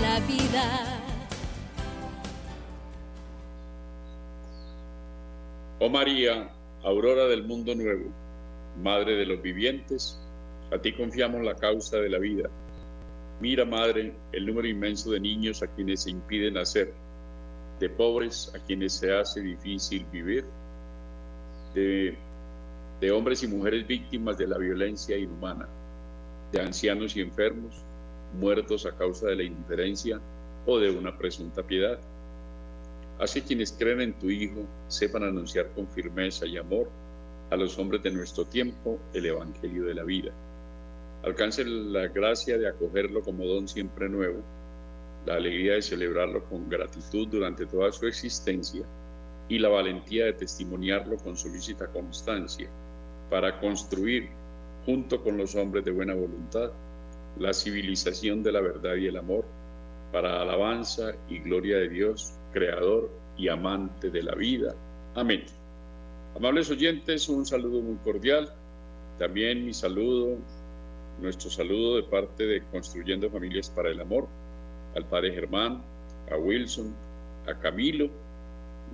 la vida. Oh María, aurora del mundo nuevo, Madre de los vivientes, a ti confiamos la causa de la vida. Mira, Madre, el número inmenso de niños a quienes se impide nacer, de pobres a quienes se hace difícil vivir, de, de hombres y mujeres víctimas de la violencia inhumana, de ancianos y enfermos, muertos a causa de la indiferencia o de una presunta piedad. Así quienes creen en tu Hijo sepan anunciar con firmeza y amor a los hombres de nuestro tiempo el Evangelio de la vida. Alcancen la gracia de acogerlo como don siempre nuevo, la alegría de celebrarlo con gratitud durante toda su existencia y la valentía de testimoniarlo con solícita constancia para construir, junto con los hombres de buena voluntad, la civilización de la verdad y el amor, para alabanza y gloria de Dios, Creador y amante de la vida. Amén. Amables oyentes, un saludo muy cordial. También mi saludo, nuestro saludo de parte de Construyendo Familias para el Amor, al Padre Germán, a Wilson, a Camilo,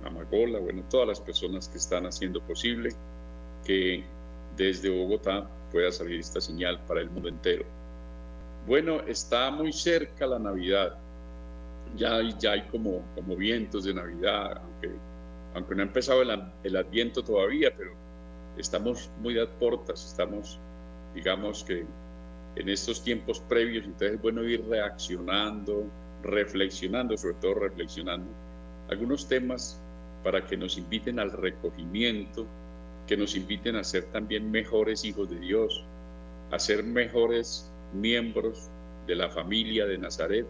a Magola, bueno, todas las personas que están haciendo posible que desde Bogotá pueda salir esta señal para el mundo entero. Bueno, está muy cerca la Navidad. Ya, ya hay como, como vientos de Navidad, aunque, aunque no ha empezado el, el Adviento todavía, pero estamos muy a portas, estamos, digamos que en estos tiempos previos, entonces es bueno ir reaccionando, reflexionando, sobre todo reflexionando, algunos temas para que nos inviten al recogimiento, que nos inviten a ser también mejores hijos de Dios, a ser mejores miembros de la familia de Nazaret,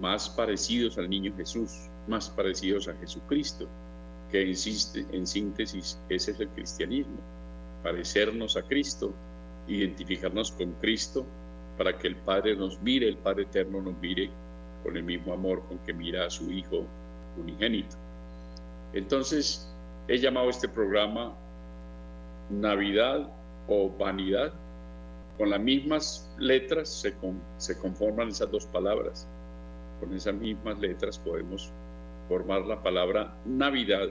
más parecidos al niño Jesús, más parecidos a Jesucristo, que insiste, en síntesis ese es el cristianismo, parecernos a Cristo, identificarnos con Cristo, para que el Padre nos mire, el Padre eterno nos mire con el mismo amor con que mira a su Hijo unigénito. Entonces, he llamado este programa Navidad o Vanidad, con las mismas letras se, conforman esas dos palabras. Con esas mismas letras podemos formar la palabra Navidad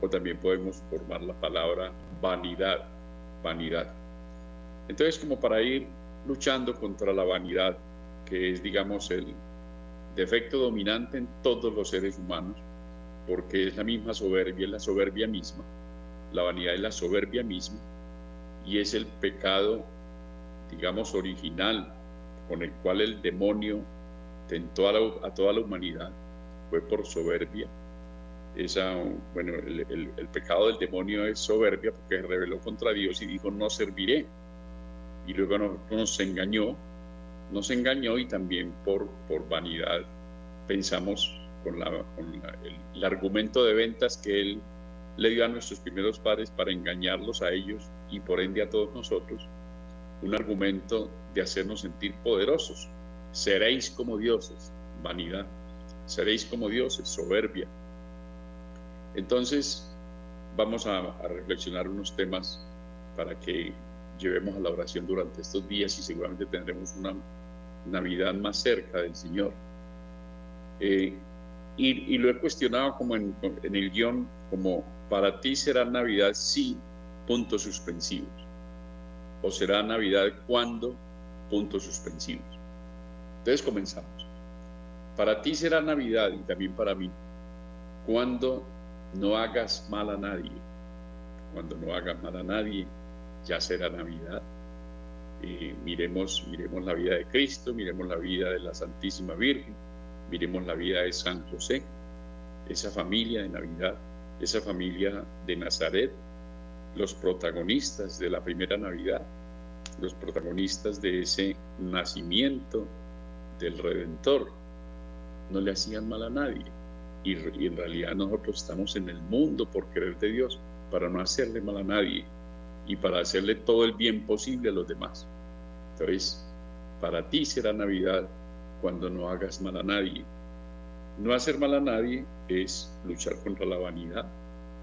o también podemos formar la palabra vanidad, vanidad. Entonces, como para ir luchando contra la vanidad, que es, digamos, el defecto dominante en todos los seres humanos, porque es la misma soberbia, es la soberbia misma. La vanidad es la soberbia misma y es el pecado digamos, original con el cual el demonio tentó a, toda la humanidad fue por soberbia. Esa, bueno, el, pecado del demonio es soberbia porque rebeló contra Dios y dijo, no serviré. Y luego nos, nos engañó, nos engañó y también por, por vanidad pensamos con, la, el argumento de ventas que él le dio a nuestros primeros padres para engañarlos a ellos y por ende a todos nosotros un argumento de hacernos sentir poderosos. Seréis como dioses, vanidad. Seréis como dioses, soberbia. Entonces, vamos a, reflexionar unos temas para que llevemos a la oración durante estos días y seguramente tendremos una Navidad más cerca del Señor. Eh, y, lo he cuestionado como en, en el guion, como para ti será Navidad, sí, puntos suspensivos o será Navidad cuando, puntos suspensivos. Entonces comenzamos. Para ti será Navidad y también para mí, cuando no hagas mal a nadie. Cuando no hagas mal a nadie, ya será Navidad. Eh, miremos, miremos la vida de Cristo, miremos la vida de la Santísima Virgen, miremos la vida de San José, esa familia de Navidad, esa familia de Nazaret, los protagonistas de la primera Navidad, los protagonistas de ese nacimiento del Redentor, no le hacían mal a nadie. Y, en realidad nosotros estamos en el mundo por querer de Dios, para no hacerle mal a nadie y para hacerle todo el bien posible a los demás. Entonces, para ti será Navidad cuando no hagas mal a nadie. No hacer mal a nadie es luchar contra la vanidad,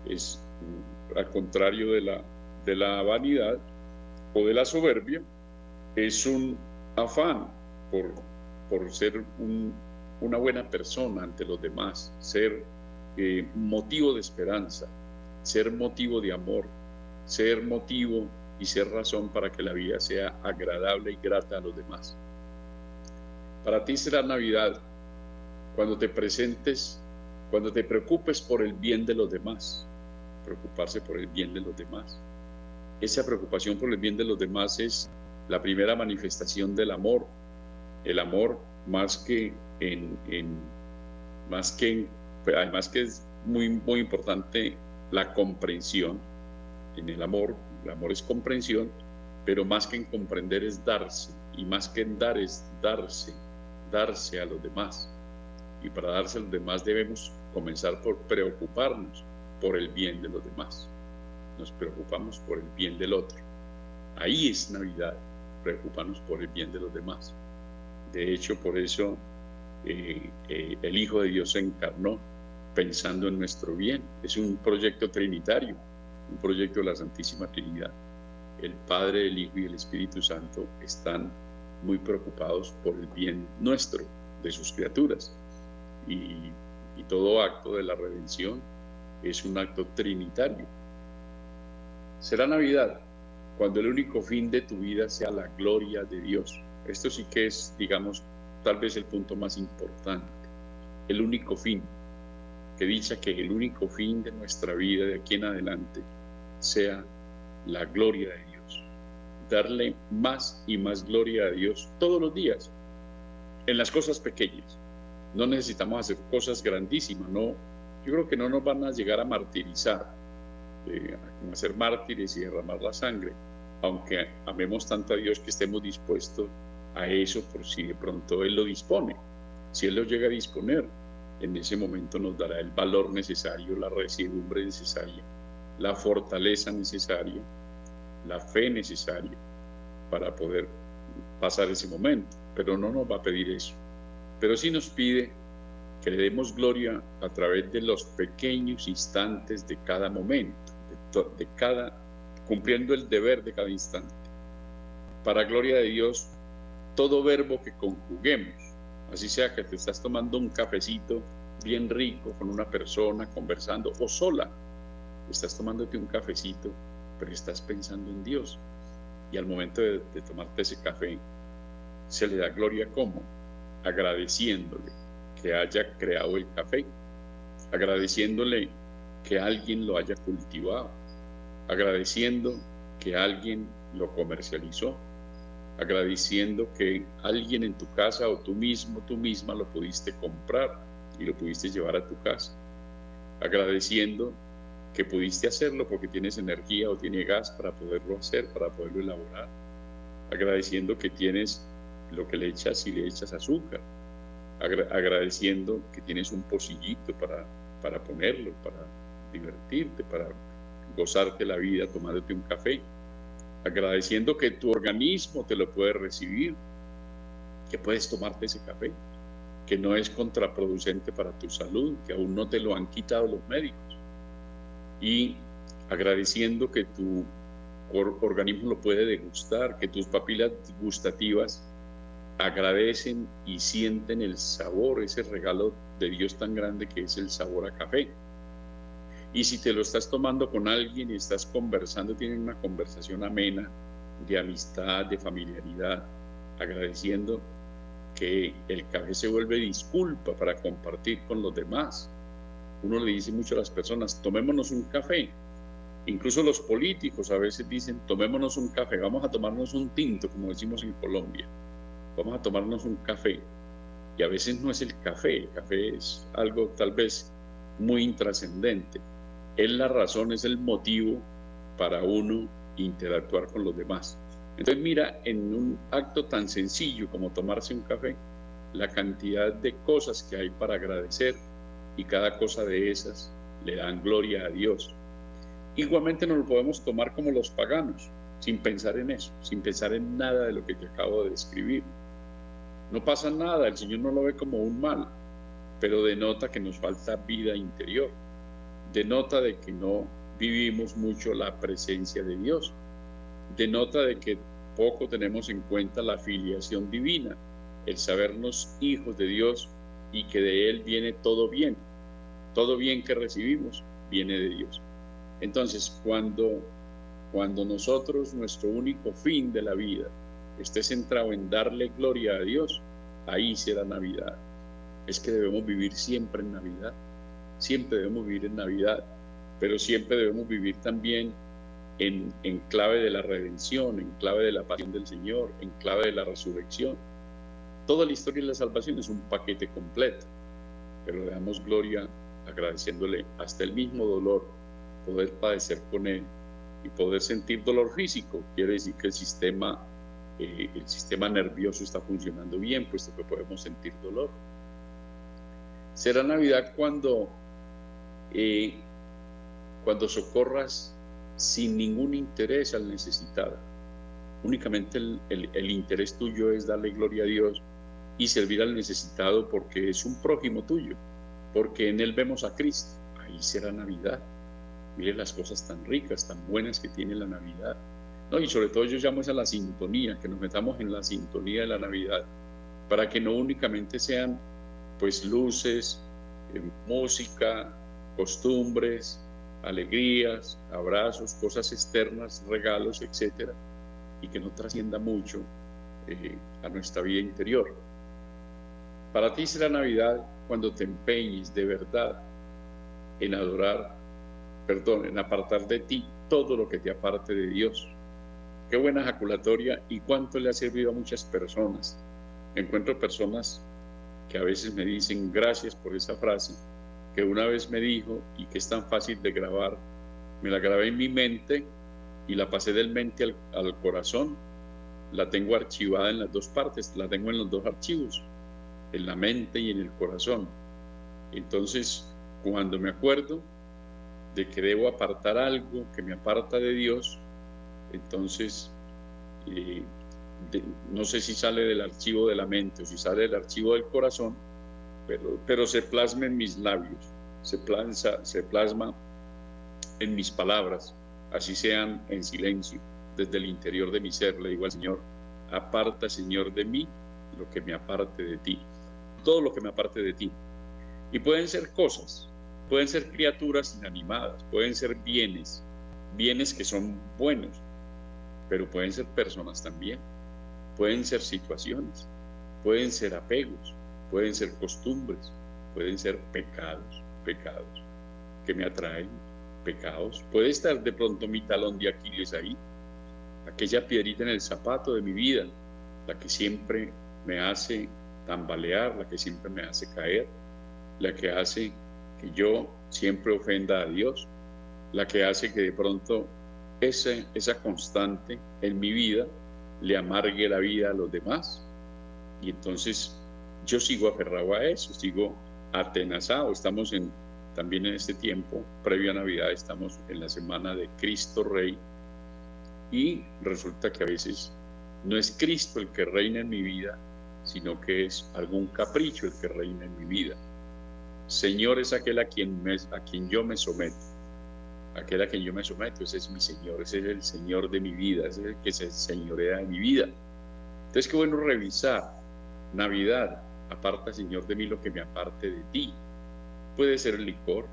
es al contrario de la, de la vanidad o de la soberbia, es un afán por, por ser un una buena persona ante los demás, ser eh, motivo de esperanza, ser motivo de amor, ser motivo y ser razón para que la vida sea agradable y grata a los demás. Para ti será Navidad cuando te presentes, cuando te preocupes por el bien de los demás, preocuparse por el bien de los demás. Esa preocupación por el bien de los demás es la primera manifestación del amor. El amor más que en, más que además que es muy muy importante la comprensión en el amor el amor es comprensión pero más que en comprender es darse y más que en dar es darse darse a los demás y para darse a los demás debemos comenzar por preocuparnos por el bien de los demás nos preocupamos por el bien del otro ahí es Navidad preocuparnos por el bien de los demás de hecho por eso eh, eh, el Hijo de Dios se encarnó pensando en nuestro bien. Es un proyecto trinitario, un proyecto de la Santísima Trinidad. El Padre, el Hijo y el Espíritu Santo están muy preocupados por el bien nuestro, de sus criaturas. Y, y todo acto de la redención es un acto trinitario. Será Navidad cuando el único fin de tu vida sea la gloria de Dios. Esto sí que es, digamos, tal vez el punto más importante, el único fin, que dicha que el único fin de nuestra vida de aquí en adelante sea la gloria de Dios, darle más y más gloria a Dios todos los días, en las cosas pequeñas. No necesitamos hacer cosas grandísimas, no, yo creo que no nos van a llegar a martirizar, eh, a hacer mártires y derramar la sangre, aunque amemos tanto a Dios que estemos dispuestos a eso por si de pronto Él lo dispone. Si Él lo llega a disponer, en ese momento nos dará el valor necesario, la residumbre necesaria, la fortaleza necesaria, la fe necesaria para poder pasar ese momento. Pero no nos va a pedir eso. Pero sí nos pide que le demos gloria a través de los pequeños instantes de cada momento, de, de cada, cumpliendo el deber de cada instante. Para gloria de Dios, todo verbo que conjuguemos, así sea que te estás tomando un cafecito bien rico con una persona, conversando, o sola, estás tomándote un cafecito, pero estás pensando en Dios. Y al momento de, tomarte ese café, se le da gloria como agradeciéndole que haya creado el café, agradeciéndole que alguien lo haya cultivado, agradeciendo que alguien lo comercializó, agradeciendo que alguien en tu casa o tú mismo, tú misma lo pudiste comprar y lo pudiste llevar a tu casa, agradeciendo que pudiste hacerlo porque tienes energía o tiene gas para poderlo hacer, para poderlo elaborar, agradeciendo que tienes lo que le echas y le echas azúcar, agradeciendo que tienes un pocillito para, para ponerlo, para divertirte, para gozarte la vida tomándote un café, agradeciendo que tu organismo te lo puede recibir, que puedes tomarte ese café, que no es contraproducente para tu salud, que aún no te lo han quitado los médicos. Y agradeciendo que tu organismo lo puede degustar, que tus papilas gustativas agradecen y sienten el sabor, ese regalo de Dios tan grande que es el sabor a café. Y si te lo estás tomando con alguien y estás conversando, tienen una conversación amena, de amistad, de familiaridad, agradeciendo que el café se vuelve disculpa para compartir con los demás. Uno le dice mucho a las personas, tomémonos un café. Incluso los políticos a veces dicen, tomémonos un café, vamos a tomarnos un tinto, como decimos en Colombia. Vamos a tomarnos un café. Y a veces no es el café, el café es algo tal vez muy intrascendente es la razón, es el motivo para uno interactuar con los demás. Entonces mira, en un acto tan sencillo como tomarse un café, la cantidad de cosas que hay para agradecer y cada cosa de esas le dan gloria a Dios. Igualmente nos lo podemos tomar como los paganos, sin pensar en eso, sin pensar en nada de lo que te acabo de describir. No pasa nada, el Señor no lo ve como un mal, pero denota que nos falta vida interior denota de que no vivimos mucho la presencia de Dios, denota de que poco tenemos en cuenta la filiación divina, el sabernos hijos de Dios y que de Él viene todo bien. Todo bien que recibimos viene de Dios. Entonces, cuando, cuando nosotros, nuestro único fin de la vida, esté centrado en darle gloria a Dios, ahí será Navidad. Es que debemos vivir siempre en Navidad. Siempre debemos vivir en Navidad, pero siempre debemos vivir también en, clave de la redención, en clave de la pasión del Señor, en clave de la resurrección. Toda la historia de la salvación es un paquete completo, pero le damos gloria agradeciéndole hasta el mismo dolor, poder padecer con él y poder sentir dolor físico. Quiere decir que el sistema, eh, el sistema nervioso está funcionando bien, puesto que podemos sentir dolor. Será Navidad cuando, eh, cuando socorras sin ningún interés al necesitado. Únicamente el, el, interés tuyo es darle gloria a Dios y servir al necesitado porque es un prójimo tuyo, porque en él vemos a Cristo. Ahí será Navidad. Mire las cosas tan ricas, tan buenas que tiene la Navidad. No, y sobre todo yo llamo a la sintonía, que nos metamos en la sintonía de la Navidad, para que no únicamente sean pues luces, eh, música, costumbres, alegrías, abrazos, cosas externas, regalos, etcétera, y que no trascienda mucho eh, a nuestra vida interior. Para ti será Navidad cuando te empeñes de verdad en adorar, perdón, en apartar de ti todo lo que te aparte de Dios. Qué buena ejaculatoria y cuánto le ha servido a muchas personas. Encuentro personas que a veces me dicen gracias por esa frase que una vez me dijo y que es tan fácil de grabar, me la grabé en mi mente y la pasé del mente al, corazón. La tengo archivada en las dos partes, la tengo en los dos archivos, en la mente y en el corazón. Entonces, cuando me acuerdo de que debo apartar algo que me aparta de Dios, entonces eh, no sé si sale del archivo de la mente o si sale del archivo del corazón, pero, se plasma en mis labios, se, se plasma en mis palabras, así sean en silencio, desde el interior de mi ser, le digo al Señor, aparta, Señor, de mí lo que me aparte de ti, todo lo que me aparte de ti. Y pueden ser cosas, pueden ser criaturas inanimadas, pueden ser bienes, bienes que son buenos, pero pueden ser personas también, pueden ser situaciones, pueden ser apegos, pueden ser costumbres, pueden ser pecados, pecados que me atraen, pecados. Puede estar de pronto mi talón de Aquiles ahí, aquella piedrita en el zapato de mi vida, la que siempre me hace tambalear, la que siempre me hace caer, la que hace que yo siempre ofenda a Dios, la que hace que de pronto esa, constante en mi vida le amargue la vida a los demás. Y entonces yo sigo aferrado a eso, sigo atenazado. Estamos en, también en este tiempo, previo a Navidad, estamos en la semana de Cristo Rey y resulta que a veces no es Cristo el que reina en mi vida, sino que es algún capricho el que reina en mi vida. Señor es aquel a quien, a quien yo me someto. Aquel a yo me someto, ese es mi Señor, ese es el Señor de mi vida, ese es el que se señorea de mi vida. Entonces, qué bueno revisar Navidad, aparta, Señor, de mí lo que me aparte de ti. Puede ser el licor,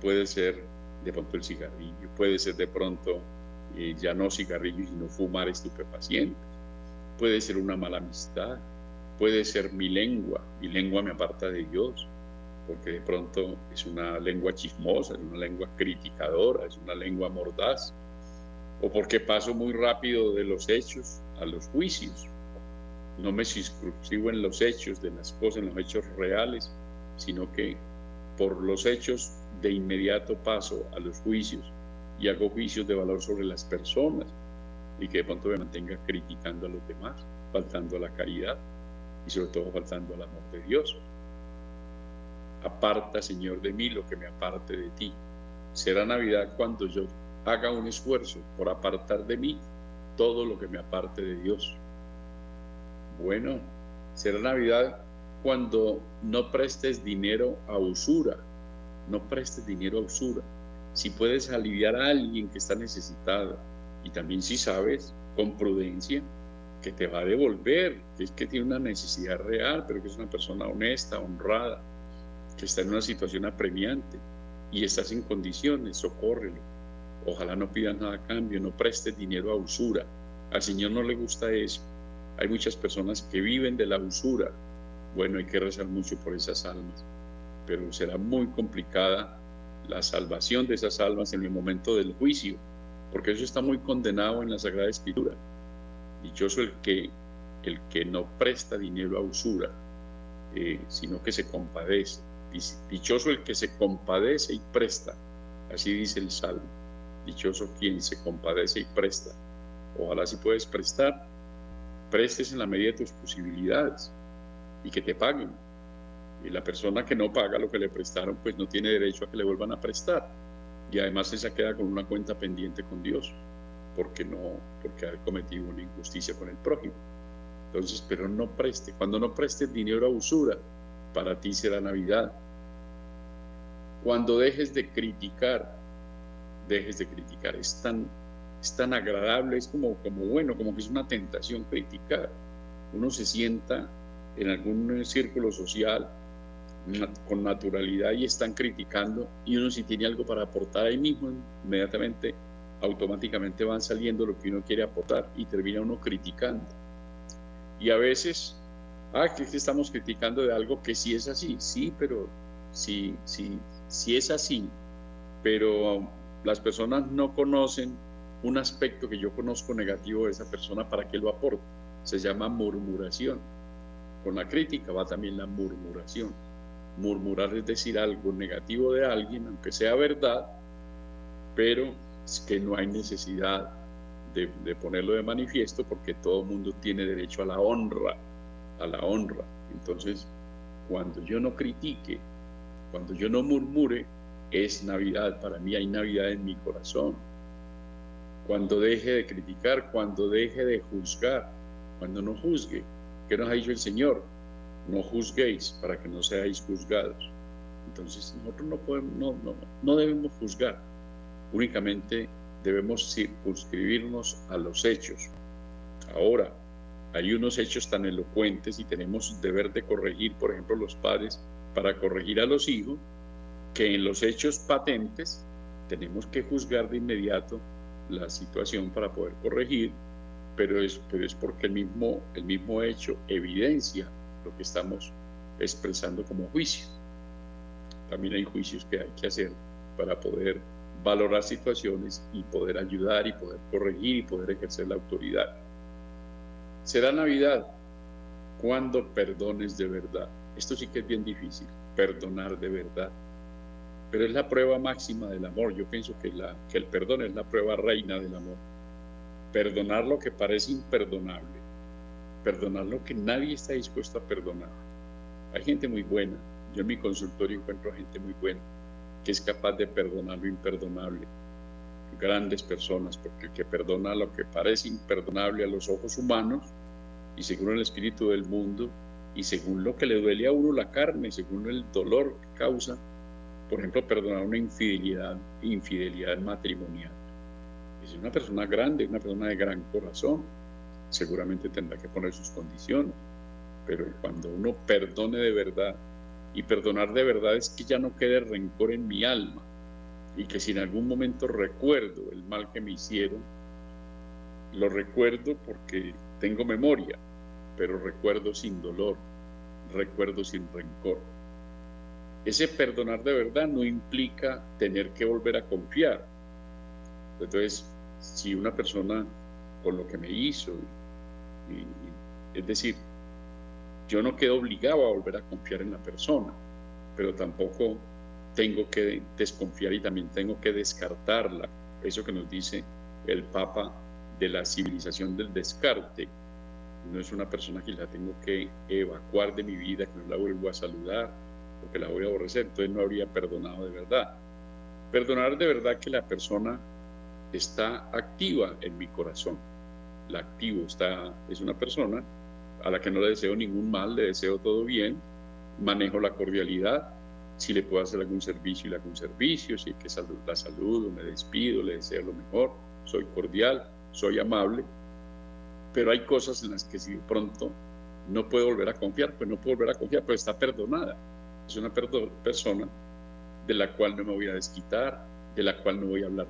puede ser de pronto el cigarrillo, puede ser de pronto eh, ya no cigarrillo, sino fumar estupefacientes, puede ser una mala amistad, puede ser mi lengua, mi lengua me aparta de Dios, porque de pronto es una lengua chismosa, es una lengua criticadora, es una lengua mordaz, o porque paso muy rápido de los hechos a los juicios, no me circunscribo en los hechos de las cosas, en los hechos reales, sino que por los hechos de inmediato paso a los juicios y hago juicios de valor sobre las personas y que de pronto me mantenga criticando a los demás, faltando a la caridad y sobre todo faltando al amor de Dios. Aparta, Señor, de mí lo que me aparte de ti. Será Navidad cuando yo haga un esfuerzo por apartar de mí todo lo que me aparte de Dios. Bueno, será Navidad cuando no prestes dinero a usura, no prestes dinero a usura. Si puedes aliviar a alguien que está necesitado y también si sabes, con prudencia, que te va a devolver, que es que tiene una necesidad real, pero que es una persona honesta, honrada, que está en una situación apremiante y estás en condiciones, socórrelo. Ojalá no pidas nada a cambio, no prestes dinero a usura. Al Señor no le gusta eso. Hay muchas personas que viven de la usura. Bueno, hay que rezar mucho por esas almas, pero será muy complicada la salvación de esas almas en el momento del juicio, porque eso está muy condenado en la Sagrada Escritura. Dichoso el que, el que no presta dinero a usura, eh, sino que se compadece. Dichoso el que se compadece y presta. Así dice el Salmo. Dichoso quien se compadece y presta. Ojalá si puedes prestar, prestes en la medida de tus posibilidades y que te paguen. Y la persona que no paga lo que le prestaron, pues no tiene derecho a que le vuelvan a prestar. Y además se queda con una cuenta pendiente con Dios porque no, porque ha cometido una injusticia con el prójimo. Entonces, pero no preste. Cuando no preste dinero a usura, para ti será Navidad. Cuando dejes de criticar, dejes de criticar. Es tan, es tan agradable, es como, como bueno, como que es una tentación criticar. Uno se sienta en algún círculo social con naturalidad y están criticando y uno si tiene algo para aportar ahí mismo, inmediatamente automáticamente van saliendo lo que uno quiere aportar y termina uno criticando. Y a veces, ah, que estamos criticando de algo que sí es así, sí, pero sí, sí, sí es así, pero las personas no conocen un aspecto que yo conozco negativo de esa persona para que lo aporte. Se llama murmuración. Con la crítica va también la murmuración. Murmurar es decir algo negativo de alguien, aunque sea verdad, pero es que no hay necesidad de, ponerlo de manifiesto porque todo el mundo tiene derecho a la honra, a la honra. Entonces, cuando yo no critique, cuando yo no murmure, es Navidad. Para mí hay Navidad en mi corazón. Cuando deje de criticar, cuando deje de juzgar, cuando no juzgue. ¿Qué nos ha dicho el Señor? No juzguéis para que no seáis juzgados. Entonces nosotros no, podemos, no, no, no debemos juzgar únicamente debemos circunscribirnos a los hechos. Ahora, hay unos hechos tan elocuentes y tenemos deber de corregir, por ejemplo, los padres, para corregir a los hijos, que en los hechos patentes tenemos que juzgar de inmediato la situación para poder corregir, pero es, pero es porque el mismo, el mismo hecho evidencia lo que estamos expresando como juicio. También hay juicios que hay que hacer para poder valorar situaciones y poder ayudar y poder corregir y poder ejercer la autoridad. Será Navidad cuando perdones de verdad. Esto sí que es bien difícil, perdonar de verdad. Pero es la prueba máxima del amor. Yo pienso que, el perdón es la prueba reina del amor. Perdonar lo que parece imperdonable. Perdonar lo que nadie está dispuesto a perdonar. Hay gente muy buena. Yo en mi consultorio encuentro gente muy buena que es capaz de perdonar lo imperdonable. Grandes personas, porque el que perdona lo que parece imperdonable a los ojos humanos y según el espíritu del mundo y según lo que le duele a uno la carne, según el dolor que causa, por ejemplo, perdonar una infidelidad, infidelidad matrimonial. Es una persona grande, una persona de gran corazón, seguramente tendrá que poner sus condiciones, pero cuando uno perdone de verdad y perdonar de verdad es que ya no quede rencor en mi alma y que si en algún momento recuerdo el mal que me hicieron, lo recuerdo porque tengo memoria, pero recuerdo sin dolor, recuerdo sin rencor. Ese perdonar de verdad no implica tener que volver a confiar. Entonces, si una persona con lo que me hizo, es decir, yo no quedo obligado a volver a confiar en la persona, pero tampoco tengo que desconfiar y también tengo que descartarla. Eso que nos dice el Papa de la civilización del descarte. No es una persona que la tengo que evacuar de mi vida, que no la vuelvo a saludar o que la voy a aborrecer. Entonces no habría perdonado de verdad. Perdonar de verdad que la persona está activa en mi corazón. La activo está, es una persona a la que no le deseo ningún mal, le deseo todo bien, manejo la cordialidad, si le puedo hacer algún servicio y le hago un servicio, si hay que salud, la saludo, me despido, le deseo lo mejor, soy cordial, soy amable, pero hay cosas en las que si de pronto no puede volver a confiar, pues no puede volver a confiar, pero está perdonada. Es una persona de la cual no me voy a desquitar, de la cual no voy a hablar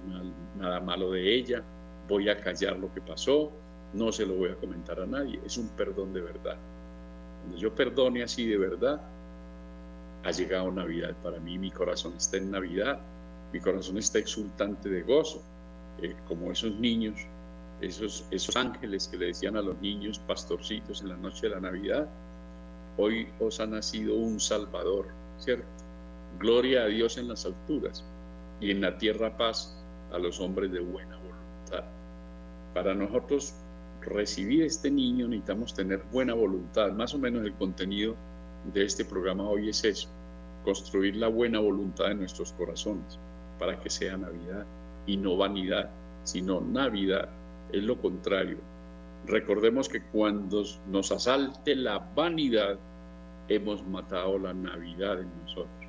nada malo de ella, voy a callar lo que pasó, no se lo voy a comentar a nadie. Es un perdón de verdad. Cuando yo perdone así de verdad, ha llegado Navidad para mí, mi corazón está en Navidad, mi corazón está exultante de gozo, eh, como esos niños, esos, ángeles que le decían a los niños pastorcitos en la noche de la Navidad, hoy os ha nacido un Salvador, ¿cierto? Gloria a Dios en las alturas y en la tierra paz a los hombres de buena voluntad. Para nosotros recibir este niño necesitamos tener buena voluntad, más o menos el contenido de este programa hoy es eso, construir la buena voluntad de nuestros corazones para que sea Navidad y no vanidad, sino Navidad es lo contrario. Recordemos que cuando nos asalte la vanidad, hemos matado la Navidad en nosotros.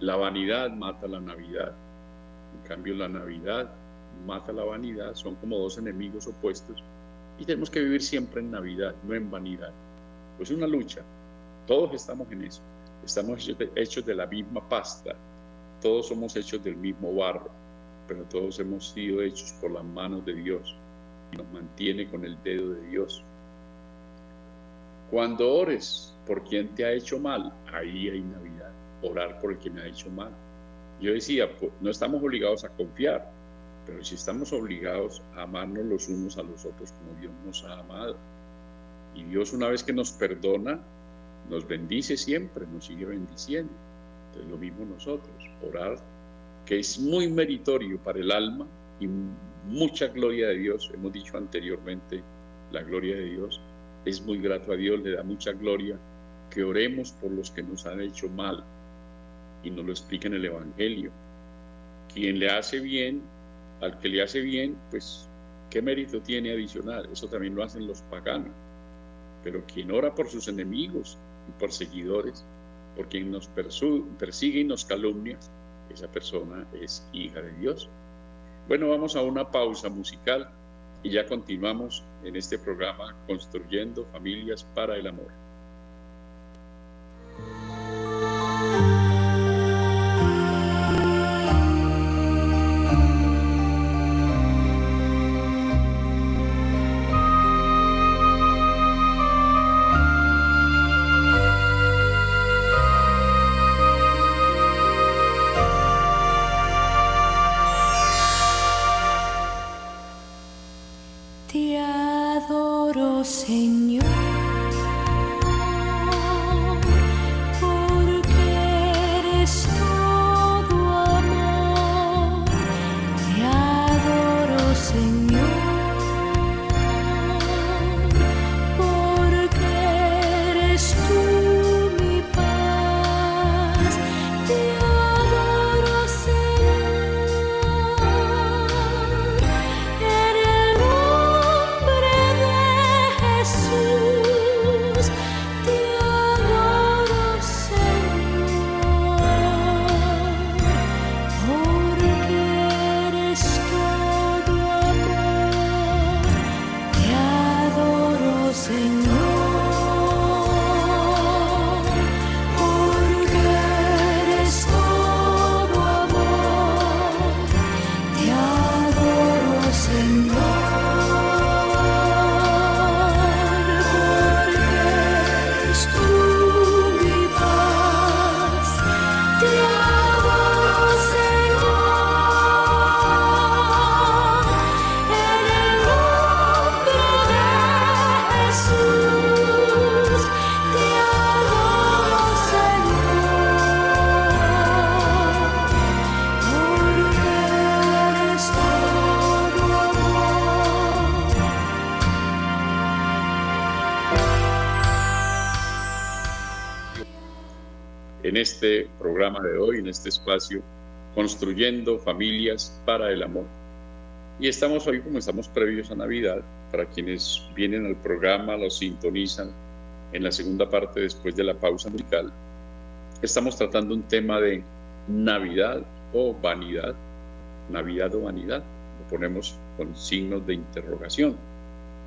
La vanidad mata la Navidad. En cambio, la Navidad mata la vanidad. Son como dos enemigos opuestos. Y tenemos que vivir siempre en Navidad, no en vanidad. Pues es una lucha, todos estamos en eso. Estamos hechos de, la misma pasta. Todos somos hechos del mismo barro, pero todos hemos sido hechos por las manos de Dios y nos mantiene con el dedo de Dios. Cuando ores por quien te ha hecho mal, ahí hay Navidad. Orar por el que me ha hecho mal. Yo decía, no estamos obligados a confiar, pero si estamos obligados a amarnos los unos a los otros como Dios nos ha amado. Y Dios una vez que nos perdona, nos bendice siempre, nos sigue bendiciendo. Entonces lo mismo nosotros, orar, que es muy meritorio para el alma y mucha gloria de Dios, hemos dicho anteriormente, la gloria de Dios es muy grato a Dios, le da mucha gloria que oremos por los que nos han hecho mal y nos lo explica en el Evangelio. Quien le hace bien, al que le hace bien, pues, ¿qué mérito tiene adicional? Eso también lo hacen los paganos. Pero quien ora por sus enemigos, por seguidores, por quien nos persigue y nos calumnia, esa persona es hija de Dios. Bueno, vamos a una pausa musical y ya continuamos en este programa Construyendo Familias para el Amor. Este espacio, construyendo familias para el amor. Y estamos hoy, como estamos previos a Navidad, para quienes vienen al programa, lo sintonizan en la segunda parte después de la pausa musical, estamos tratando un tema de Navidad o vanidad, Navidad o vanidad, lo ponemos con signos de interrogación.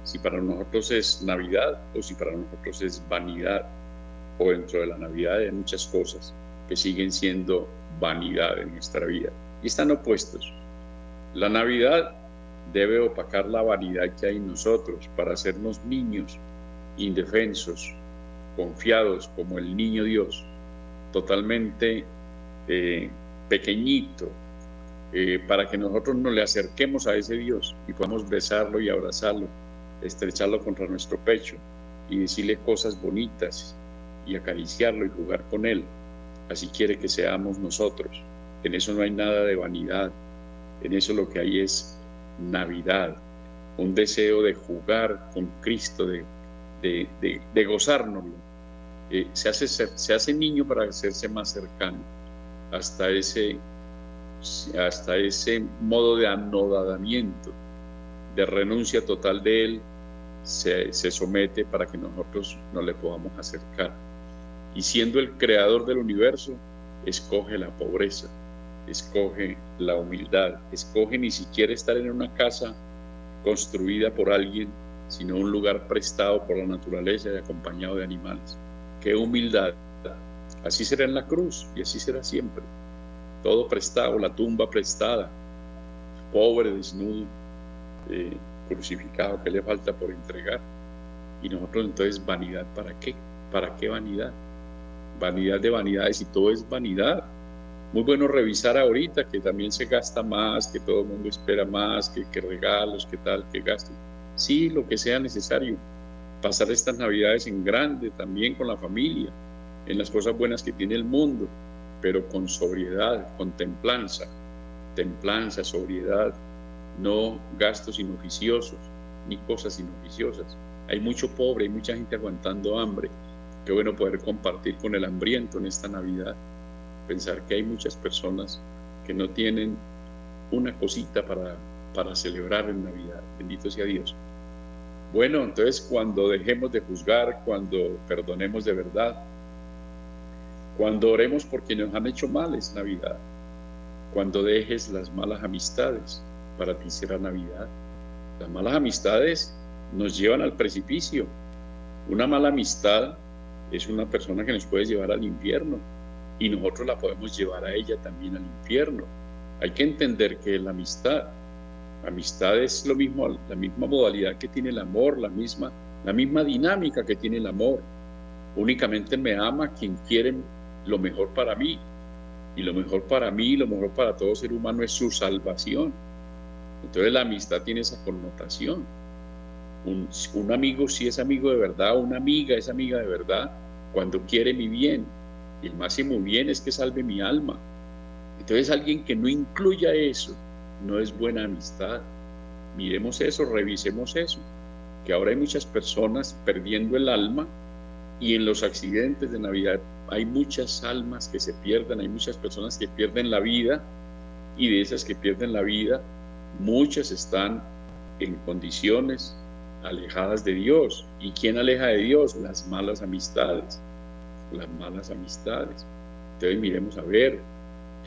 si para nosotros es Navidad o si para nosotros es vanidad. O dentro de la Navidad hay muchas cosas que siguen siendo vanidad en nuestra vida y están opuestos. La Navidad debe opacar la vanidad que hay en nosotros para hacernos niños indefensos, confiados como el niño Dios, totalmente eh, pequeñito, eh, para que nosotros nos le acerquemos a ese Dios y podamos besarlo y abrazarlo, estrecharlo contra nuestro pecho y decirle cosas bonitas y acariciarlo y jugar con él. Así quiere que seamos nosotros. En eso no hay nada de vanidad, en eso lo que hay es Navidad, un deseo de jugar con Cristo, de, de, de, gozárnoslo. Eh, se, hace, se hace niño para hacerse más cercano hasta ese, hasta ese modo de anodadamiento, de renuncia total de Él, se, se somete para que nosotros no le podamos acercar. Y siendo el creador del universo, escoge la pobreza, escoge la humildad, escoge ni siquiera estar en una casa construida por alguien, sino un lugar prestado por la naturaleza y acompañado de animales. Qué humildad. Así será en la cruz y así será siempre. Todo prestado, la tumba prestada, pobre, desnudo, eh, crucificado, ¿qué le falta por entregar? Y nosotros entonces, vanidad, ¿para qué? ¿Para qué vanidad? Vanidad de vanidades y todo es vanidad muy bueno revisar ahorita que también se gasta más, que todo el mundo espera más, que, que regalos, que tal, que gasten. Sí, lo que sea necesario. Pasar estas navidades en grande también con la familia, en las cosas buenas que tiene el mundo, pero con sobriedad, con templanza. Templanza, sobriedad, no gastos inoficiosos, ni cosas inoficiosas. Hay mucho pobre, hay mucha gente aguantando hambre. Qué bueno poder compartir con el hambriento en esta Navidad pensar que hay muchas personas que no tienen una cosita para, para celebrar en Navidad. Bendito sea Dios. Bueno, entonces cuando dejemos de juzgar, cuando perdonemos de verdad, cuando oremos por quienes han hecho mal es Navidad, cuando dejes las malas amistades, para ti será Navidad. Las malas amistades nos llevan al precipicio. Una mala amistad es una persona que nos puede llevar al infierno y nosotros la podemos llevar a ella también al infierno. Hay que entender que la amistad, amistad es lo mismo, la misma modalidad que tiene el amor, la misma, la misma dinámica que tiene el amor. Únicamente me ama quien quiere lo mejor para mí. Y lo mejor para mí, lo mejor para todo ser humano es su salvación. Entonces la amistad tiene esa connotación. Un, amigo sí es amigo de verdad, una amiga es amiga de verdad cuando quiere mi bien, el máximo bien es que salve mi alma. Entonces alguien que no incluya eso no es buena amistad. Miremos eso, revisemos eso, que ahora hay muchas personas perdiendo el alma y en los accidentes de Navidad hay muchas almas que se pierden, hay muchas personas que pierden la vida y de esas que pierden la vida, muchas están en condiciones alejadas de Dios. ¿Y quién aleja de Dios? Las malas amistades las malas amistades. Entonces miremos a ver,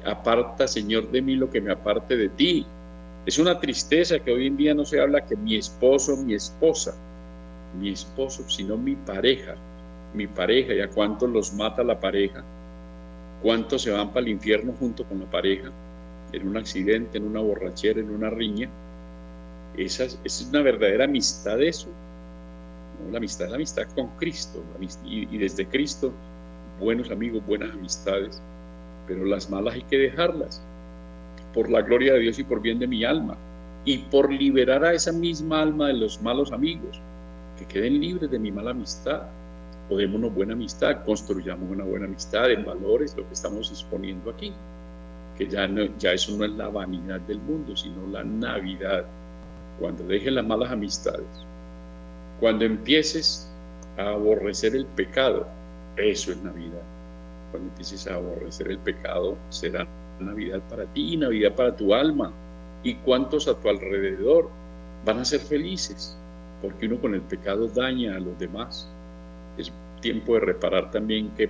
aparta Señor de mí lo que me aparte de ti. Es una tristeza que hoy en día no se habla que mi esposo, mi esposa, mi esposo, sino mi pareja, mi pareja, y a cuántos los mata la pareja, cuántos se van para el infierno junto con la pareja, en un accidente, en una borrachera, en una riña. Esa, es una verdadera amistad eso. La amistad es la amistad con Cristo, y desde Cristo buenos amigos, buenas amistades, pero las malas hay que dejarlas por la gloria de Dios y por bien de mi alma y por liberar a esa misma alma de los malos amigos, que queden libres de mi mala amistad. Podemos buena amistad, construyamos una buena amistad en valores, lo que estamos exponiendo aquí, que ya, no, ya eso no es la vanidad del mundo, sino la Navidad. Cuando dejes las malas amistades, cuando empieces a aborrecer el pecado, eso es Navidad. Cuando empieces a aborrecer el pecado, será Navidad para ti Navidad para tu alma. ¿Y cuántos a tu alrededor van a ser felices? Porque uno con el pecado daña a los demás. Es tiempo de reparar también que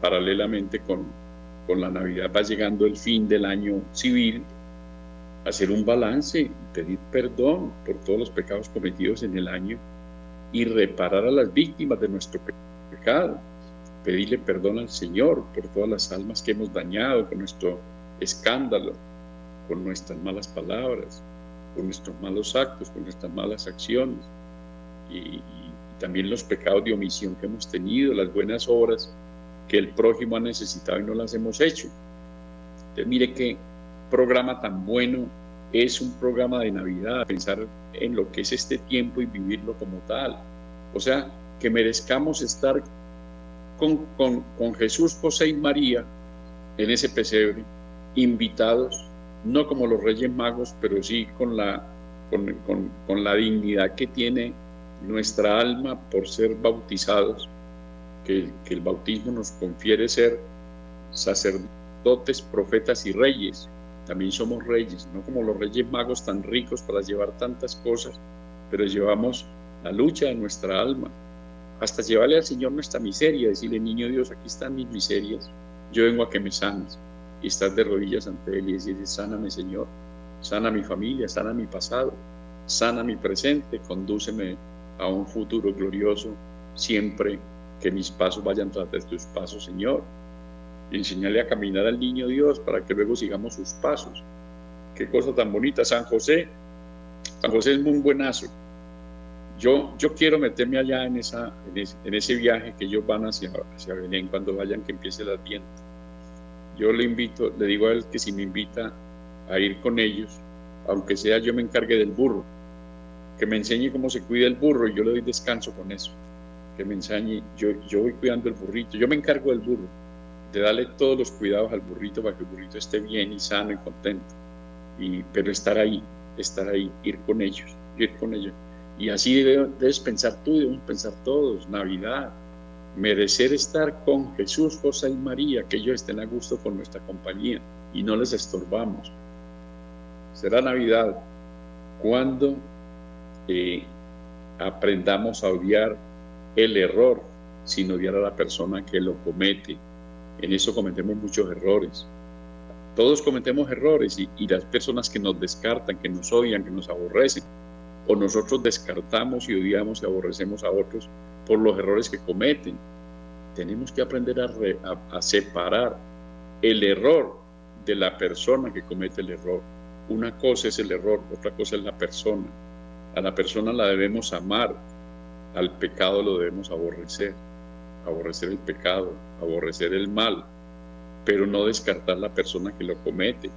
paralelamente con, con la Navidad va llegando el fin del año civil hacer un balance, pedir perdón por todos los pecados cometidos en el año y reparar a las víctimas de nuestro pecado. Pedirle perdón al Señor por todas las almas que hemos dañado con nuestro escándalo, con nuestras malas palabras, con nuestros malos actos, con nuestras malas acciones. Y, también los pecados de omisión que hemos tenido, las buenas obras que el prójimo ha necesitado y no las hemos hecho. Entonces, mire qué programa tan bueno es un programa de Navidad, pensar en lo que es este tiempo y vivirlo como tal. O sea, que merezcamos estar con, con, Jesús, José y María en ese pesebre, invitados, no como los Reyes Magos, pero sí con la, con, con la dignidad que tiene nuestra alma por ser bautizados, que, que el bautismo nos confiere ser sacerdotes, profetas y reyes, también somos reyes, no como los reyes magos tan ricos para llevar tantas cosas, pero llevamos la lucha de nuestra alma, hasta llevarle al Señor nuestra miseria, decirle, niño Dios, aquí están mis miserias, yo vengo a que me sanes, y estás de rodillas ante Él y decirle, sáname Señor, sana mi familia, sana mi pasado, sana mi presente, condúceme a un futuro glorioso, siempre que mis pasos vayan tras de tus pasos, Señor y enseñarle a caminar al niño Dios para que luego sigamos sus pasos. Qué cosa tan bonita, San José. San José es muy buenazo. Yo, quiero meterme allá en, ese, viaje que ellos van hacia, hacia Belén cuando vayan, que empiece el Adviento. Yo le invito, le digo a él que si me invita a ir con ellos, aunque sea yo me encargue del burro, que me enseñe cómo se cuida el burro y yo le doy descanso con eso. Que me enseñe, yo, yo voy cuidando el burrito, yo me encargo del burro de darle todos los cuidados al burrito para que el burrito esté bien y sano y contento. Y, pero estar ahí, estar ahí, ir con ellos, ir con ellos. Y así debes pensar tú, debemos pensar todos, Navidad, merecer estar con Jesús, José y María, que ellos estén a gusto con nuestra compañía y no les estorbamos. Será Navidad cuando eh, aprendamos a odiar el error sin odiar a la persona que lo comete en eso cometemos muchos errores. Todos cometemos errores y, las personas que nos descartan, que nos odian, que nos aborrecen, o nosotros descartamos y odiamos y aborrecemos a otros por los errores que cometen. Tenemos que aprender a, separar el error de la persona que comete el error. Una cosa es el error, otra cosa es la persona. A la persona la debemos amar, al pecado lo debemos aborrecer aborrecer el pecado, aborrecer el mal, pero no descartar la persona que lo comete.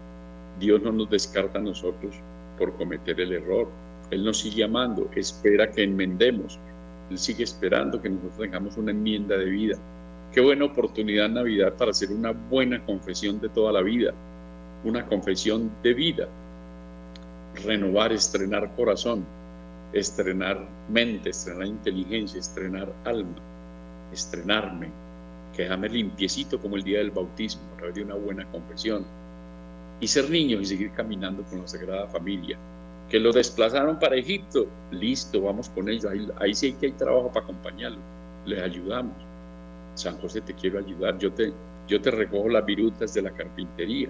Dios no nos descarta a nosotros por cometer el error. Él nos sigue amando, espera que enmendemos. Él sigue esperando que nosotros tengamos una enmienda de vida. Qué buena oportunidad Navidad para hacer una buena confesión de toda la vida, una confesión de vida. Renovar, estrenar corazón, estrenar mente, estrenar inteligencia, estrenar alma estrenarme, quedarme limpiecito como el día del bautismo a través de una buena confesión y ser niño y seguir caminando con la Sagrada Familia. Que lo desplazaron para Egipto, listo, vamos con ellos, ahí, sí que hay trabajo para acompañarlos, les ayudamos. San José, te quiero ayudar, yo te, yo te recojo las virutas de la carpintería,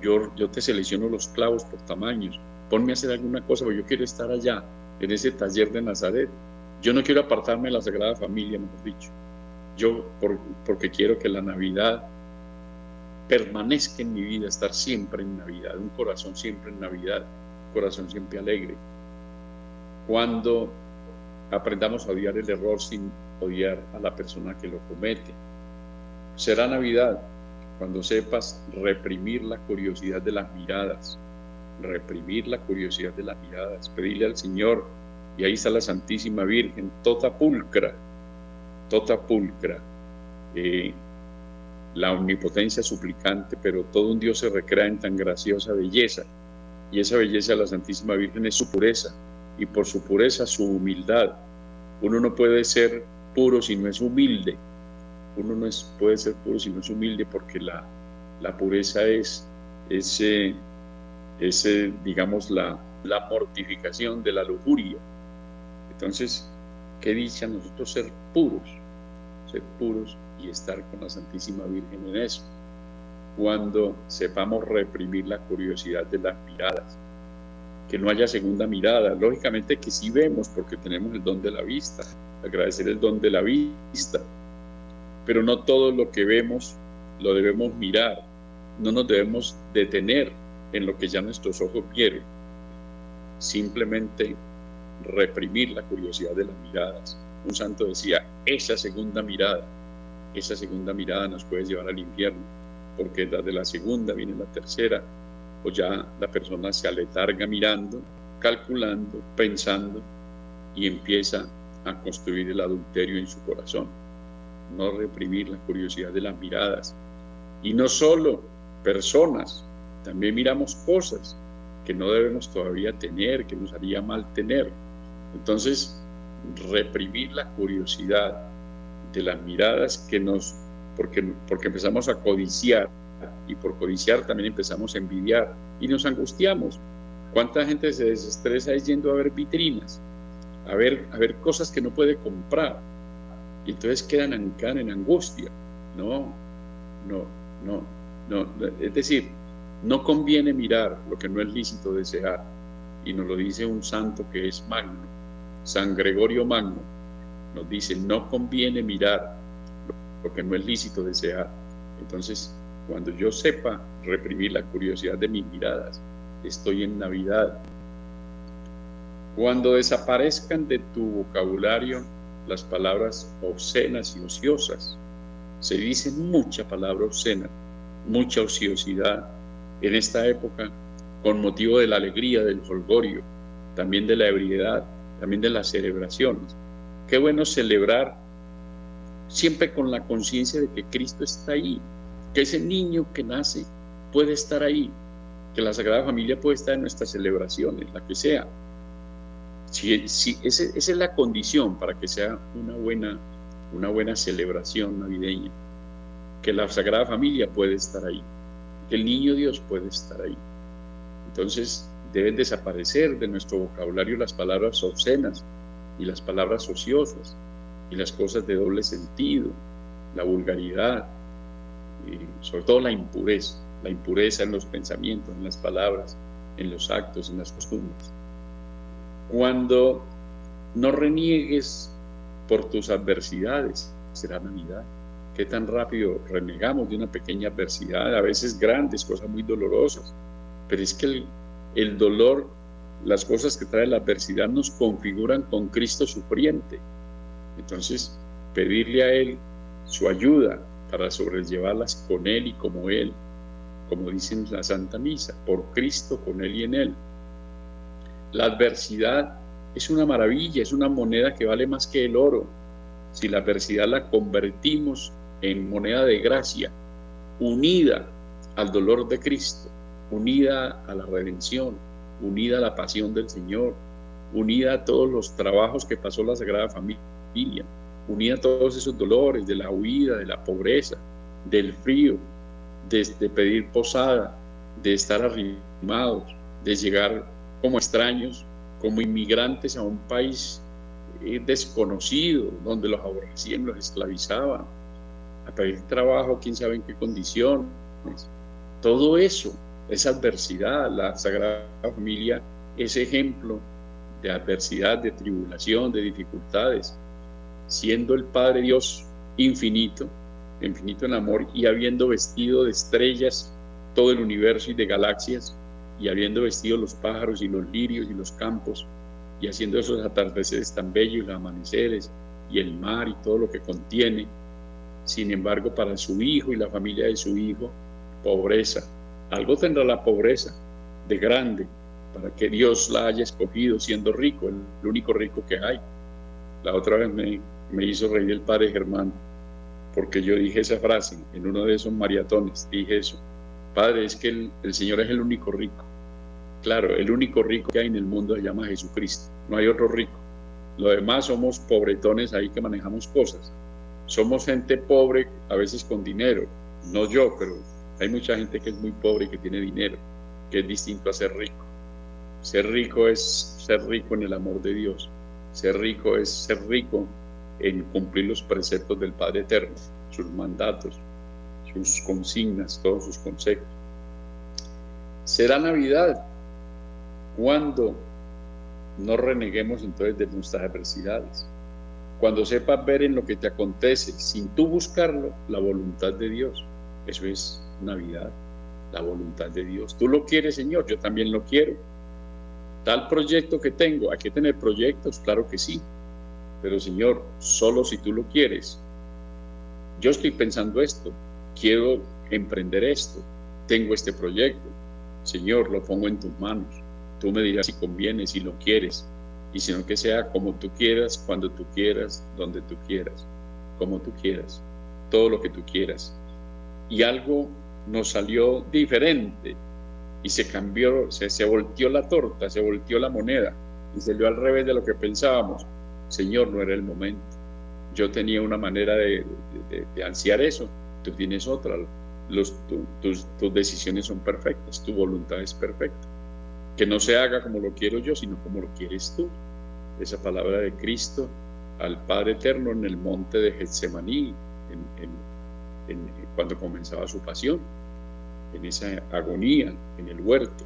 yo, yo te selecciono los clavos por tamaños, ponme a hacer alguna cosa, porque yo quiero estar allá, en ese taller de Nazaret, yo no quiero apartarme de la Sagrada Familia, mejor dicho. Yo, porque quiero que la Navidad permanezca en mi vida, estar siempre en Navidad, un corazón siempre en Navidad, corazón siempre alegre. Cuando aprendamos a odiar el error sin odiar a la persona que lo comete. Será Navidad cuando sepas reprimir la curiosidad de las miradas, reprimir la curiosidad de las miradas, pedirle al Señor y ahí está la Santísima Virgen, tota pulcra, tota pulcra, eh, la omnipotencia suplicante, pero todo un Dios se recrea en tan graciosa belleza. Y esa belleza de la Santísima Virgen es su pureza, y por su pureza su humildad. Uno no puede ser puro si no es humilde. Uno no es, puede ser puro si no es humilde porque la, la pureza es ese, ese digamos, la, la mortificación de la lujuria entonces, qué dicha nosotros ser puros, ser puros y estar con la Santísima Virgen en eso. Cuando sepamos reprimir la curiosidad de las miradas, que no haya segunda mirada. Lógicamente que sí vemos porque tenemos el don de la vista, agradecer el don de la vista, pero no todo lo que vemos lo debemos mirar, no nos debemos detener en lo que ya nuestros ojos vieron, simplemente reprimir la curiosidad de las miradas. Un santo decía, esa segunda mirada, esa segunda mirada nos puede llevar al infierno, porque desde la segunda viene la tercera, o ya la persona se aletarga mirando, calculando, pensando y empieza a construir el adulterio en su corazón. No reprimir la curiosidad de las miradas. Y no solo personas, también miramos cosas que no debemos todavía tener, que nos haría mal tener. Entonces, reprimir la curiosidad de las miradas que nos, porque, porque empezamos a codiciar, y por codiciar también empezamos a envidiar y nos angustiamos. ¿Cuánta gente se desestresa yendo a ver vitrinas, a ver, a ver cosas que no puede comprar? Y entonces quedan en, en angustia. No, no, no, no. Es decir, no conviene mirar lo que no es lícito desear. Y nos lo dice un santo que es magno, San Gregorio Magno. Nos dice, no conviene mirar lo que no es lícito desear. Entonces, cuando yo sepa reprimir la curiosidad de mis miradas, estoy en Navidad. Cuando desaparezcan de tu vocabulario las palabras obscenas y ociosas, se dice mucha palabra obscena, mucha ociosidad en esta época con motivo de la alegría, del folgorio, también de la ebriedad, también de las celebraciones. Qué bueno celebrar siempre con la conciencia de que Cristo está ahí, que ese niño que nace puede estar ahí, que la Sagrada Familia puede estar en nuestras celebraciones, la que sea. Si, si esa, es la condición para que sea una buena, una buena celebración navideña, que la Sagrada Familia puede estar ahí, que el niño Dios puede estar ahí. Entonces deben desaparecer de nuestro vocabulario las palabras obscenas y las palabras ociosas y las cosas de doble sentido, la vulgaridad, sobre todo la impureza, la impureza en los pensamientos, en las palabras, en los actos, en las costumbres. Cuando no reniegues por tus adversidades, será Navidad. Qué tan rápido renegamos de una pequeña adversidad, a veces grandes, cosas muy dolorosas, pero es que el, el dolor, las cosas que trae la adversidad nos configuran con Cristo sufriente. Entonces, pedirle a Él su ayuda, para sobrellevarlas con Él y como Él, como dicen la Santa Misa, por Cristo, con Él y en Él. La adversidad es una maravilla, es una moneda que vale más que el oro. Si la adversidad la convertimos en moneda de gracia, unida al dolor de Cristo, unida a la redención, unida a la pasión del Señor, unida a todos los trabajos que pasó la Sagrada Familia, unida todos esos dolores de la huida, de la pobreza, del frío, de, pedir posada, de estar arrimados, de llegar como extraños, como inmigrantes a un país eh, desconocido, donde los aborrecían, los esclavizaban, a pedir trabajo, quién sabe en qué condiciones. Todo eso, esa adversidad, la Sagrada Familia es ejemplo de adversidad, de tribulación, de dificultades, siendo el Padre Dios infinito, infinito en amor, y habiendo vestido de estrellas todo el universo y de galaxias, y habiendo vestido los pájaros y los lirios y los campos, y haciendo esos atardeceres tan bellos, los amaneceres y el mar y todo lo que contiene. Sin embargo, para su hijo y la familia de su hijo, pobreza. Algo tendrá la pobreza de grande para que Dios la haya escogido siendo rico, el único rico que hay. La otra vez me me hizo reír el padre Germán, porque yo dije esa frase en uno de esos maratones, dije eso, Padre, es que el, Señor es el único rico. Claro, el único rico que hay en el mundo se llama Jesucristo, no hay otro rico. Lo demás somos pobretones ahí que manejamos cosas. Somos gente pobre, a veces con dinero, no yo, pero hay mucha gente que es muy pobre y que tiene dinero, que es distinto a ser rico. Ser rico es ser rico en el amor de Dios. Ser rico es ser rico en cumplir los preceptos del Padre Eterno, sus mandatos, sus consignas, todos sus consejos. Será Navidad cuando no reneguemos entonces de nuestras adversidades. Cuando sepas ver en lo que te acontece, sin tú buscarlo, la voluntad de Dios. Eso es Navidad, la voluntad de Dios. Tú lo quieres, Señor, yo también lo quiero. Tal proyecto que tengo, hay que tener proyectos, claro que sí. Pero Señor, solo si tú lo quieres. Yo estoy pensando esto, quiero emprender esto, tengo este proyecto. Señor, lo pongo en tus manos. Tú me dirás si conviene, si lo quieres, y sino que sea como tú quieras, cuando tú quieras, donde tú quieras, como tú quieras, todo lo que tú quieras. Y algo nos salió diferente y se cambió, se, se volteó la torta, se volteó la moneda y salió al revés de lo que pensábamos. Señor, no era el momento. Yo tenía una manera de, ansiar eso, tú tienes otra. Tus, decisiones son perfectas, tu voluntad es perfecta. Que no se haga como lo quiero yo, sino como lo quieres tú. Esa palabra de Cristo al Padre Eterno en el monte de Getsemaní, cuando comenzaba su pasión, en esa agonía, en el huerto.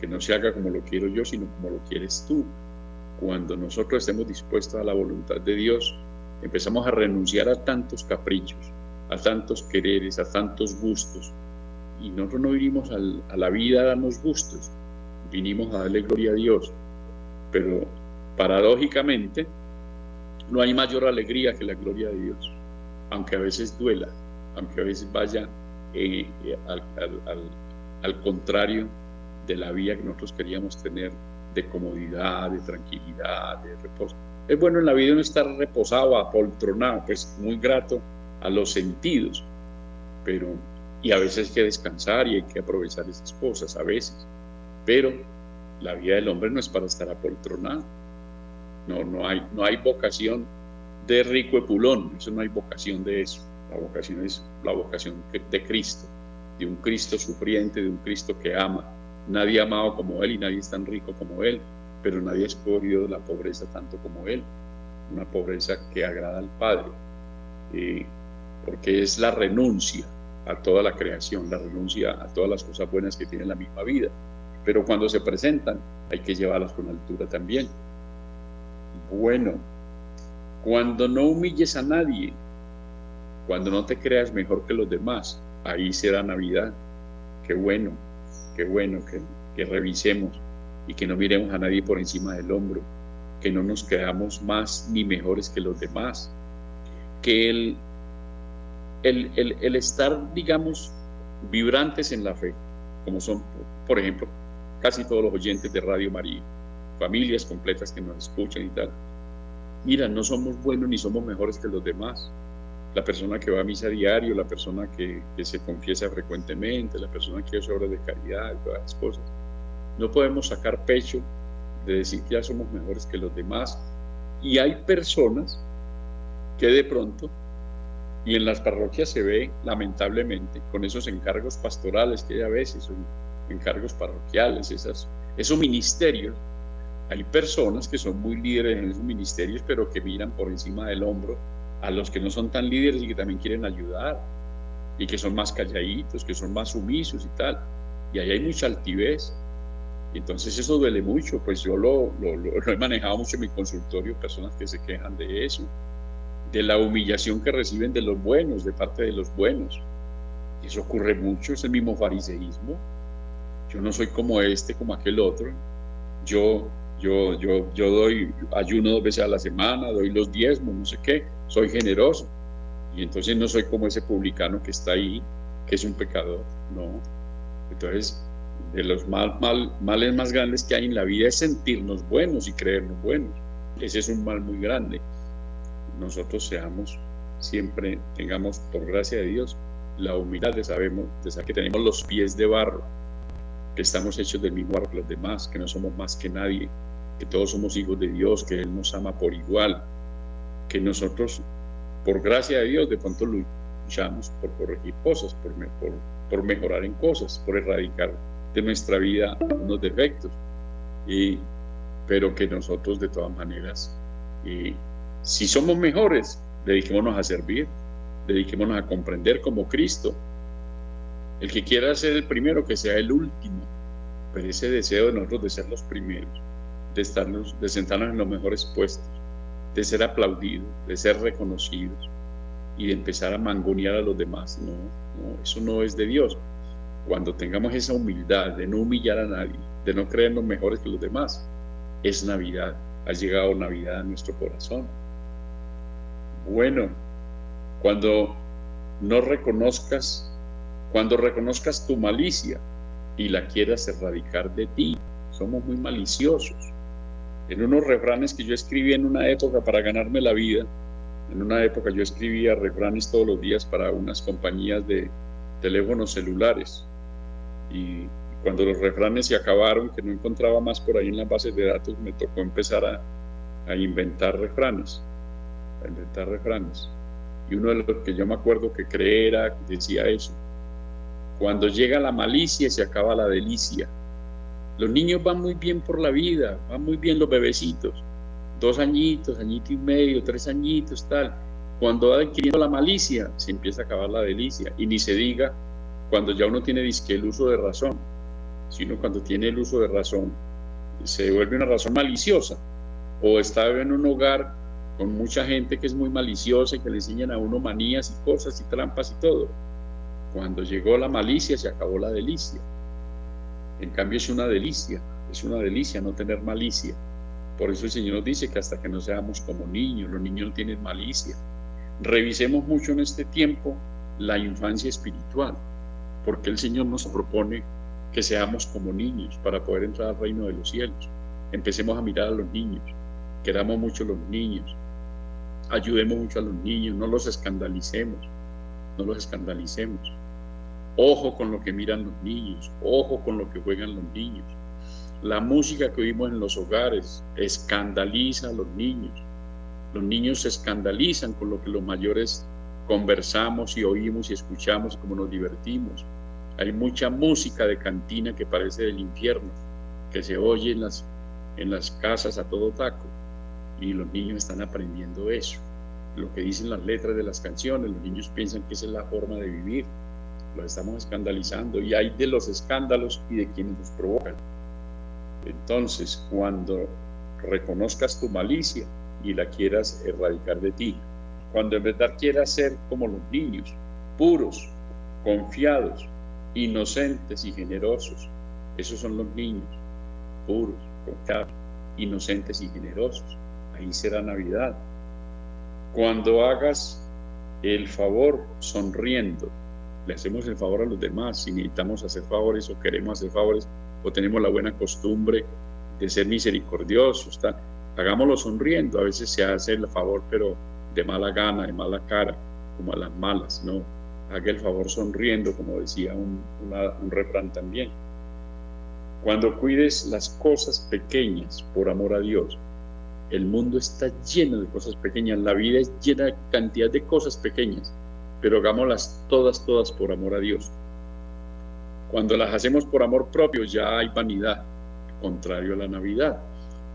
Que no se haga como lo quiero yo, sino como lo quieres tú. Cuando nosotros estemos dispuestos a la voluntad de Dios, empezamos a renunciar a tantos caprichos, a tantos quereres, a tantos gustos. Y nosotros no vinimos a la vida a darnos gustos, vinimos a darle gloria a Dios. Pero paradójicamente, no hay mayor alegría que la gloria de Dios, aunque a veces duela, aunque a veces vaya eh, eh, al, contrario de la vida que nosotros queríamos tener de comodidad, de tranquilidad, de reposo. Es bueno en la vida no estar reposado, apoltronado, pues muy grato a los sentidos, pero y a veces hay que descansar y hay que aprovechar esas cosas, a veces, pero la vida del hombre no es para estar apoltronado. No, no hay, no hay vocación de rico epulón, eso no hay vocación de eso. La vocación es la vocación de Cristo, de un Cristo sufriente, de un Cristo que ama. Nadie ha amado como Él y nadie es tan rico como Él, pero nadie ha escogido la pobreza tanto como Él. Una pobreza que agrada al Padre, eh, porque es la renuncia a toda la creación, la renuncia a todas las cosas buenas que tiene la misma vida. Pero cuando se presentan, hay que llevarlas con altura también. Bueno, cuando no humilles a nadie, cuando no te creas mejor que los demás, ahí será Navidad. Qué bueno, qué bueno que, que revisemos y que no miremos a nadie por encima del hombro, que no nos creamos más ni mejores que los demás, que el, el, el, el estar, digamos, vibrantes en la fe, como son, por ejemplo, casi todos los oyentes de Radio María, familias completas que nos escuchan y tal. Mira, no somos buenos ni somos mejores que los demás la persona que va a misa diario, la persona que, se confiesa frecuentemente, la persona que hace obras de caridad, todas las cosas. No podemos sacar pecho de decir que ya somos mejores que los demás. Y hay personas que de pronto, y en las parroquias se ve lamentablemente, con esos encargos pastorales que hay a veces, son encargos parroquiales, esas, esos ministerios, hay personas que son muy líderes en esos ministerios, pero que miran por encima del hombro a los que no son tan líderes y que también quieren ayudar y que son más calladitos, que son más sumisos y tal. Y ahí hay mucha altivez. Entonces eso duele mucho, pues yo lo, lo, he manejado mucho en mi consultorio, personas que se quejan de eso, de la humillación que reciben de los buenos, de parte de los buenos. Y eso ocurre mucho, es el mismo fariseísmo. Yo no soy como este, como aquel otro. Yo, yo, yo, yo doy ayuno dos veces a la semana, doy los diezmos, no sé qué soy generoso. Y entonces no soy como ese publicano que está ahí, que es un pecador. No. Entonces, de los mal, mal, males más grandes que hay en la vida es sentirnos buenos y creernos buenos. Ese es un mal muy grande. Nosotros seamos siempre, tengamos por gracia de Dios la humildad de, sabemos, de saber que tenemos los pies de barro, que estamos hechos del mismo barro que los demás, que no somos más que nadie, que todos somos hijos de Dios, que Él nos ama por igual, que nosotros, por gracia de Dios, de pronto luchamos por corregir cosas, por, por, mejorar en cosas, por erradicar de nuestra vida unos defectos. Y, pero que nosotros de todas maneras, y, si somos mejores, dediquémonos a servir, dediquémonos a comprender como Cristo. El que quiera ser el primero, que sea el último. Pero ese deseo de nosotros de ser los primeros, de, estarnos, de sentarnos en los mejores puestos, de ser aplaudidos, de ser reconocidos y de empezar a mangonear a los demás. No, no, eso no es de Dios. Cuando tengamos esa humildad de no humillar a nadie, de no creernos mejores que los demás, es Navidad. Ha llegado Navidad a nuestro corazón. Bueno, cuando no reconozcas, cuando reconozcas tu malicia y la quieras erradicar de ti, somos muy maliciosos. En unos refranes que yo escribí en una época para ganarme la vida, en una época yo escribía refranes todos los días para unas compañías de teléfonos celulares. Y cuando los refranes se acabaron, que no encontraba más por ahí en las bases de datos, me tocó empezar a, inventar refranes, a inventar refranes. Y uno de los que yo me acuerdo que creé era, decía eso, cuando llega la malicia se acaba la delicia. Los niños van muy bien por la vida, van muy bien los bebecitos, dos añitos, añito y medio, tres añitos, tal. Cuando va adquiriendo la malicia, se empieza a acabar la delicia. Y ni se diga cuando ya uno tiene disque el uso de razón, sino cuando tiene el uso de razón, se vuelve una razón maliciosa. O está en un hogar con mucha gente que es muy maliciosa y que le enseñan a uno manías y cosas y trampas y todo. Cuando llegó la malicia se acabó la delicia. En cambio es una delicia, es una delicia no tener malicia. Por eso el Señor nos dice que hasta que no seamos como niños, los niños no tienen malicia. Revisemos mucho en este tiempo la infancia espiritual, porque el Señor nos propone que seamos como niños para poder entrar al reino de los cielos. Empecemos a mirar a los niños, queramos mucho a los niños, ayudemos mucho a los niños, no los escandalicemos, no los escandalicemos. Ojo con lo que miran los niños, ojo con lo que juegan los niños. La música que oímos en los hogares escandaliza a los niños. Los niños se escandalizan con lo que los mayores conversamos y oímos y escuchamos, como nos divertimos. Hay mucha música de cantina que parece del infierno, que se oye en las, en las casas a todo taco. Y los niños están aprendiendo eso lo que dicen las letras de las canciones, los niños piensan que esa es la forma de vivir, estamos escandalizando y hay de los escándalos y de quienes los provocan. Entonces, cuando reconozcas tu malicia y la quieras erradicar de ti, cuando en verdad quieras ser como los niños, puros, confiados, inocentes y generosos, esos son los niños, puros, confiados, inocentes y generosos. Ahí será Navidad, cuando hagas el favor sonriendo, le hacemos el favor a los demás, si necesitamos hacer favores o queremos hacer favores o tenemos la buena costumbre de ser misericordiosos, hagámoslo sonriendo. A veces se hace el favor, pero de mala gana, de mala cara, como a las malas, no. Haga el favor sonriendo, como decía un, un refrán también. Cuando cuides las cosas pequeñas por amor a Dios, el mundo está lleno de cosas pequeñas, la vida es llena de cantidad de cosas pequeñas, pero hagámoslas todas, todas por amor a Dios. Cuando las hacemos por amor propio ya hay vanidad, contrario a la Navidad.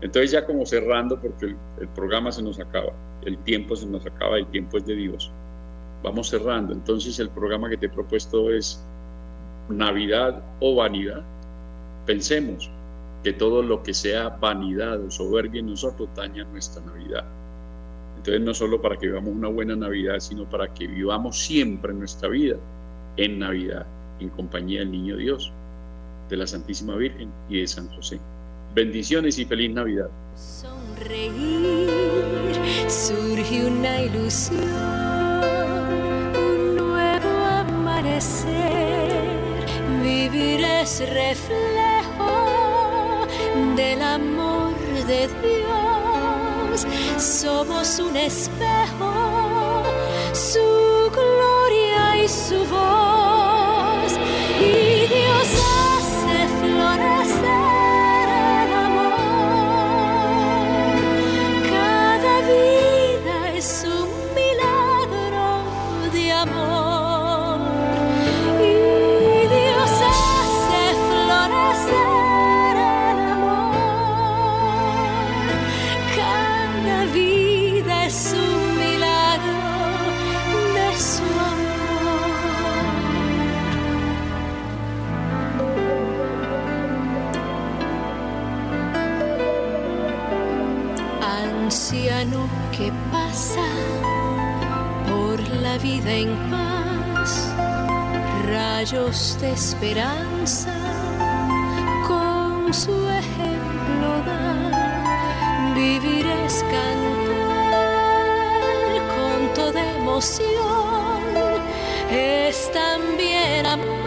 Entonces ya como cerrando, porque el, programa se nos acaba, el tiempo se nos acaba, el tiempo es de Dios. Vamos cerrando. Entonces el programa que te he propuesto es Navidad o vanidad. Pensemos, que todo lo que sea vanidad o soberbia en nosotros daña nuestra Navidad. Entonces no solo para que vivamos una buena Navidad, sino para que vivamos siempre nuestra vida en Navidad, en compañía del Niño Dios, de la Santísima Virgen y de San José. Bendiciones y feliz Navidad. Sonreír, surge una ilusión, un nuevo amanecer, vivir es reflejo del amor de Somos un espejo, su gloria y su voz. Verano que pasa por la vida en paz, rayos de esperanza con su ejemplo da, vivir es cantar con toda emoción, es también amar